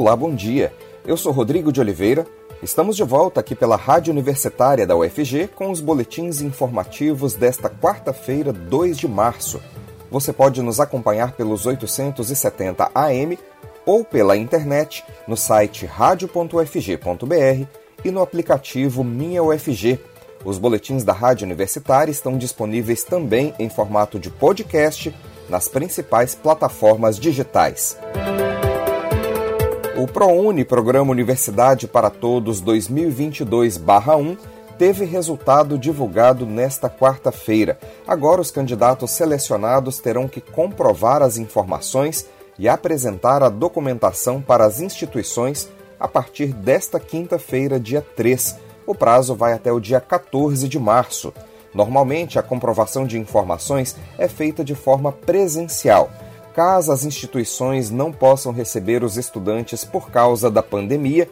Olá, bom dia. Eu sou Rodrigo de Oliveira. Estamos de volta aqui pela Rádio Universitária da UFG com os boletins informativos desta quarta-feira, 2 de março. Você pode nos acompanhar pelos 870 AM ou pela internet no site radio.ufg.br e no aplicativo Minha UFG. Os boletins da Rádio Universitária estão disponíveis também em formato de podcast nas principais plataformas digitais. O ProUni, Programa Universidade para Todos 2022-1, teve resultado divulgado nesta quarta-feira. Agora, os candidatos selecionados terão que comprovar as informações e apresentar a documentação para as instituições a partir desta quinta-feira, dia 3. O prazo vai até o dia 14 de março. Normalmente, a comprovação de informações é feita de forma presencial. Caso as instituições não possam receber os estudantes por causa da pandemia,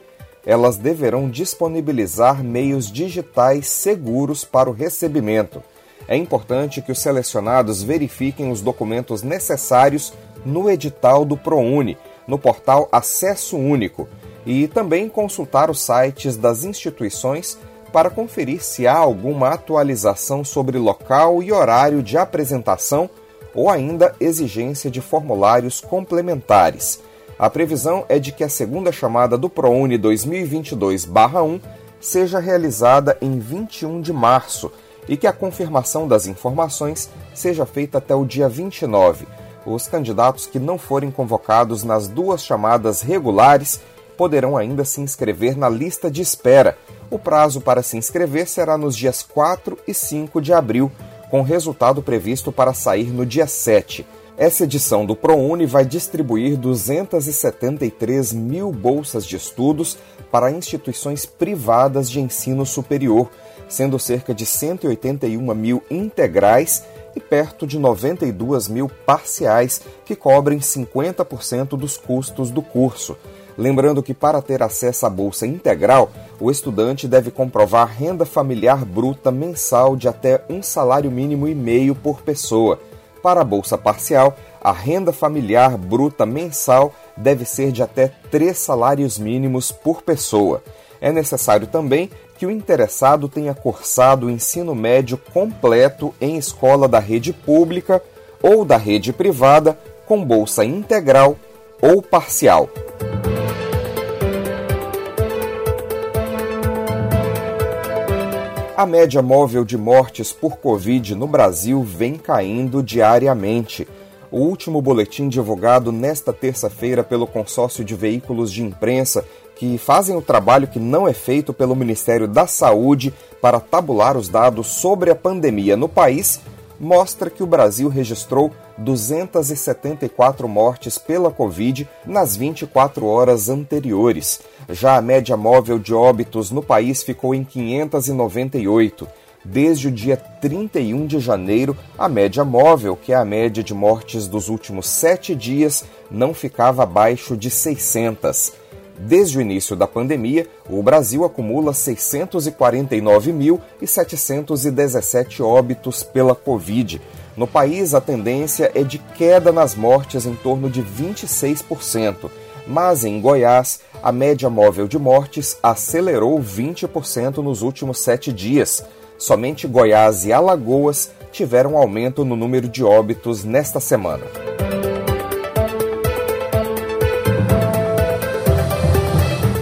elas deverão disponibilizar meios digitais seguros para o recebimento. É importante que os selecionados verifiquem os documentos necessários no edital do ProUni, no portal Acesso Único, e também consultar os sites das instituições para conferir se há alguma atualização sobre local e horário de apresentação ou ainda exigência de formulários complementares. A previsão é de que a segunda chamada do ProUni 2022-1 seja realizada em 21 de março e que a confirmação das informações seja feita até o dia 29. Os candidatos que não forem convocados nas duas chamadas regulares poderão ainda se inscrever na lista de espera. O prazo para se inscrever será nos dias 4 e 5 de abril, com resultado previsto para sair no dia 7. Essa edição do ProUni vai distribuir 273 mil bolsas de estudos para instituições privadas de ensino superior, sendo cerca de 181 mil integrais e perto de 92 mil parciais, que cobrem 50% dos custos do curso. Lembrando que para ter acesso à bolsa integral, o estudante deve comprovar renda familiar bruta mensal de até um salário mínimo e meio por pessoa. Para a bolsa parcial, a renda familiar bruta mensal deve ser de até três salários mínimos por pessoa. É necessário também que o interessado tenha cursado o ensino médio completo em escola da rede pública ou da rede privada com bolsa integral ou parcial. A média móvel de mortes por Covid no Brasil vem caindo diariamente. O último boletim divulgado nesta terça-feira pelo consórcio de veículos de imprensa que fazem o trabalho que não é feito pelo Ministério da Saúde para tabular os dados sobre a pandemia no país, mostra que o Brasil registrou 274 mortes pela Covid nas 24 horas anteriores. Já a média móvel de óbitos no país ficou em 598. Desde o dia 31 de janeiro, a média móvel, que é a média de mortes dos últimos sete dias, não ficava abaixo de 600. Desde o início da pandemia, o Brasil acumula 649.717 óbitos pela Covid. No país, a tendência é de queda nas mortes em torno de 26%, mas em Goiás, a média móvel de mortes acelerou 20% nos últimos sete dias. Somente Goiás e Alagoas tiveram aumento no número de óbitos nesta semana.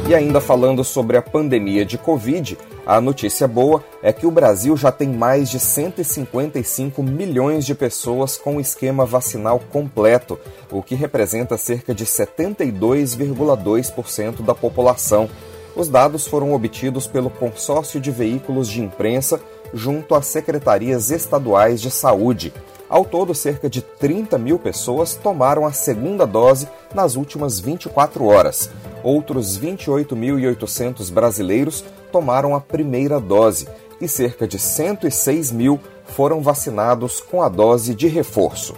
E ainda falando sobre a pandemia de Covid, a notícia boa é que o Brasil já tem mais de 155 milhões de pessoas com esquema vacinal completo, o que representa cerca de 72,2% da população. Os dados foram obtidos pelo consórcio de veículos de imprensa junto às secretarias estaduais de saúde. Ao todo, cerca de 30 mil pessoas tomaram a segunda dose nas últimas 24 horas. Outros 28.800 brasileiros tomaram a primeira dose e cerca de 106 mil foram vacinados com a dose de reforço.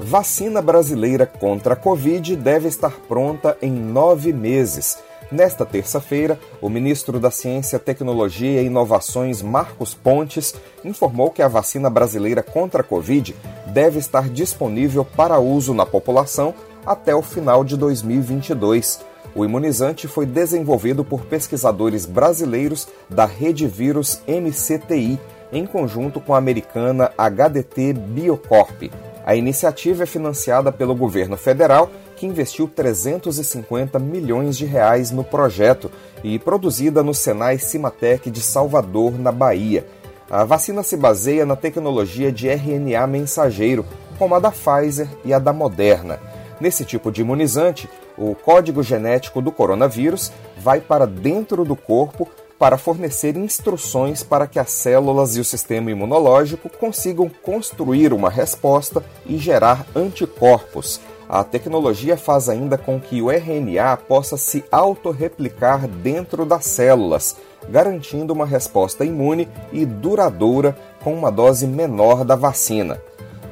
Vacina brasileira contra a Covid deve estar pronta em nove meses Nesta terça-feira, o ministro da Ciência, Tecnologia e Inovações, Marcos Pontes, informou que a vacina brasileira contra a Covid deve estar disponível para uso na população até o final de 2022. O imunizante foi desenvolvido por pesquisadores brasileiros da Rede Vírus MCTI, em conjunto com a americana HDT Biocorp. A iniciativa é financiada pelo governo federal, que investiu 350 milhões de reais no projeto e produzida no Senai Cimatec de Salvador, na Bahia. A vacina se baseia na tecnologia de RNA mensageiro, como a da Pfizer e a da Moderna. Nesse tipo de imunizante, o código genético do coronavírus vai para dentro do corpo para fornecer instruções para que as células e o sistema imunológico consigam construir uma resposta e gerar anticorpos. A tecnologia faz ainda com que o RNA possa se autorreplicar dentro das células, garantindo uma resposta imune e duradoura com uma dose menor da vacina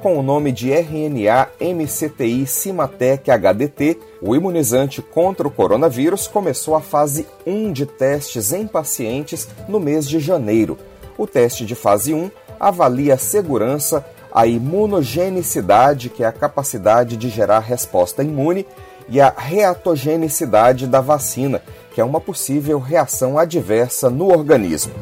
com o nome de RNA MCTI Cimatec HDT, o imunizante contra o coronavírus começou a fase 1 de testes em pacientes no mês de janeiro. O teste de fase 1 avalia a segurança, a imunogenicidade, que é a capacidade de gerar resposta imune, e a reatogenicidade da vacina, que é uma possível reação adversa no organismo.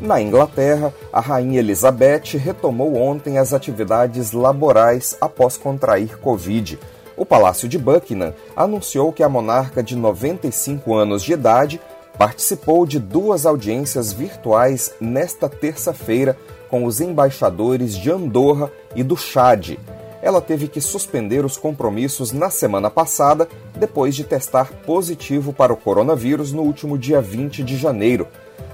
Na Inglaterra, a rainha Elizabeth retomou ontem as atividades laborais após contrair Covid. O Palácio de Buckingham anunciou que a monarca de 95 anos de idade participou de duas audiências virtuais nesta terça-feira com os embaixadores de Andorra e do Chad. Ela teve que suspender os compromissos na semana passada depois de testar positivo para o coronavírus no último dia 20 de janeiro.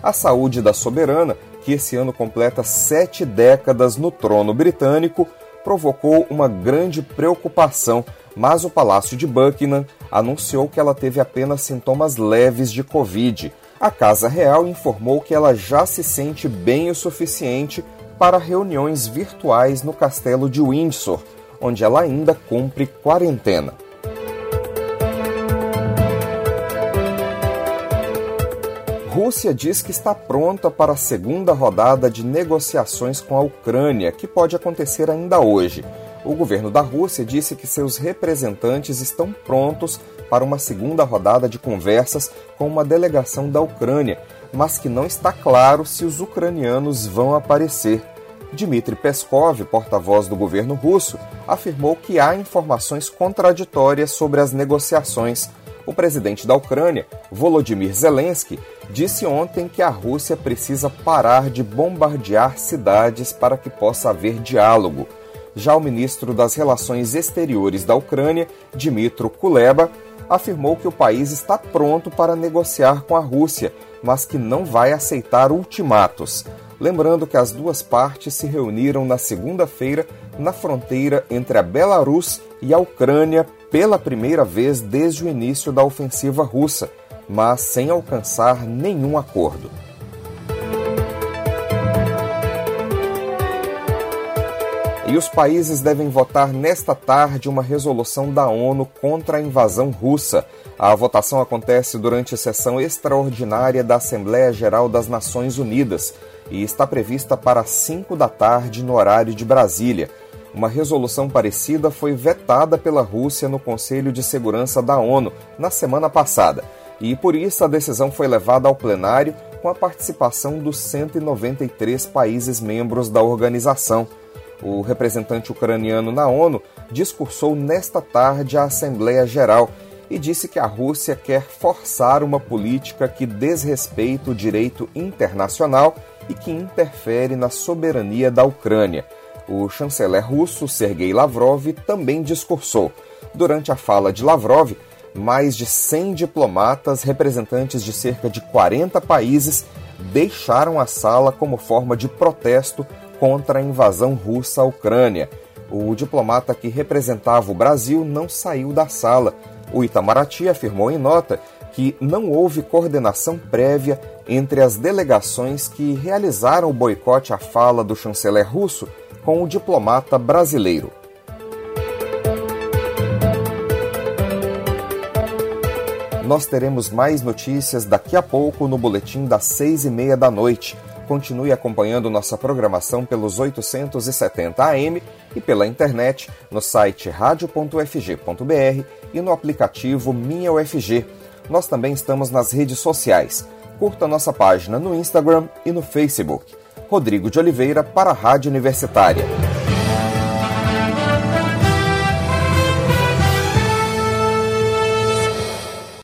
A saúde da soberana, que esse ano completa sete décadas no trono britânico, provocou uma grande preocupação, mas o Palácio de Buckingham anunciou que ela teve apenas sintomas leves de Covid. A Casa Real informou que ela já se sente bem o suficiente para reuniões virtuais no castelo de Windsor, onde ela ainda cumpre quarentena. Rússia diz que está pronta para a segunda rodada de negociações com a Ucrânia, que pode acontecer ainda hoje. O governo da Rússia disse que seus representantes estão prontos para uma segunda rodada de conversas com uma delegação da Ucrânia, mas que não está claro se os ucranianos vão aparecer. Dmitry Peskov, porta-voz do governo russo, afirmou que há informações contraditórias sobre as negociações o presidente da Ucrânia, Volodymyr Zelensky, disse ontem que a Rússia precisa parar de bombardear cidades para que possa haver diálogo. Já o ministro das Relações Exteriores da Ucrânia, Dmytro Kuleba, afirmou que o país está pronto para negociar com a Rússia, mas que não vai aceitar ultimatos. Lembrando que as duas partes se reuniram na segunda-feira na fronteira entre a Belarus e a Ucrânia pela primeira vez desde o início da ofensiva russa, mas sem alcançar nenhum acordo. E os países devem votar nesta tarde uma resolução da ONU contra a invasão russa. A votação acontece durante a sessão extraordinária da Assembleia Geral das Nações Unidas e está prevista para 5 da tarde no horário de Brasília. Uma resolução parecida foi vetada pela Rússia no Conselho de Segurança da ONU na semana passada, e por isso a decisão foi levada ao plenário com a participação dos 193 países membros da organização. O representante ucraniano na ONU discursou nesta tarde à Assembleia Geral e disse que a Rússia quer forçar uma política que desrespeita o direito internacional e que interfere na soberania da Ucrânia. O chanceler russo Sergei Lavrov também discursou. Durante a fala de Lavrov, mais de 100 diplomatas, representantes de cerca de 40 países, deixaram a sala como forma de protesto contra a invasão russa à Ucrânia. O diplomata que representava o Brasil não saiu da sala. O Itamaraty afirmou em nota que não houve coordenação prévia entre as delegações que realizaram o boicote à fala do chanceler russo com o diplomata brasileiro. Nós teremos mais notícias daqui a pouco no boletim das seis e meia da noite. Continue acompanhando nossa programação pelos 870 AM e pela internet no site radio.ufg.br e no aplicativo Minha UFG. Nós também estamos nas redes sociais. Curta nossa página no Instagram e no Facebook. Rodrigo de Oliveira para a Rádio Universitária.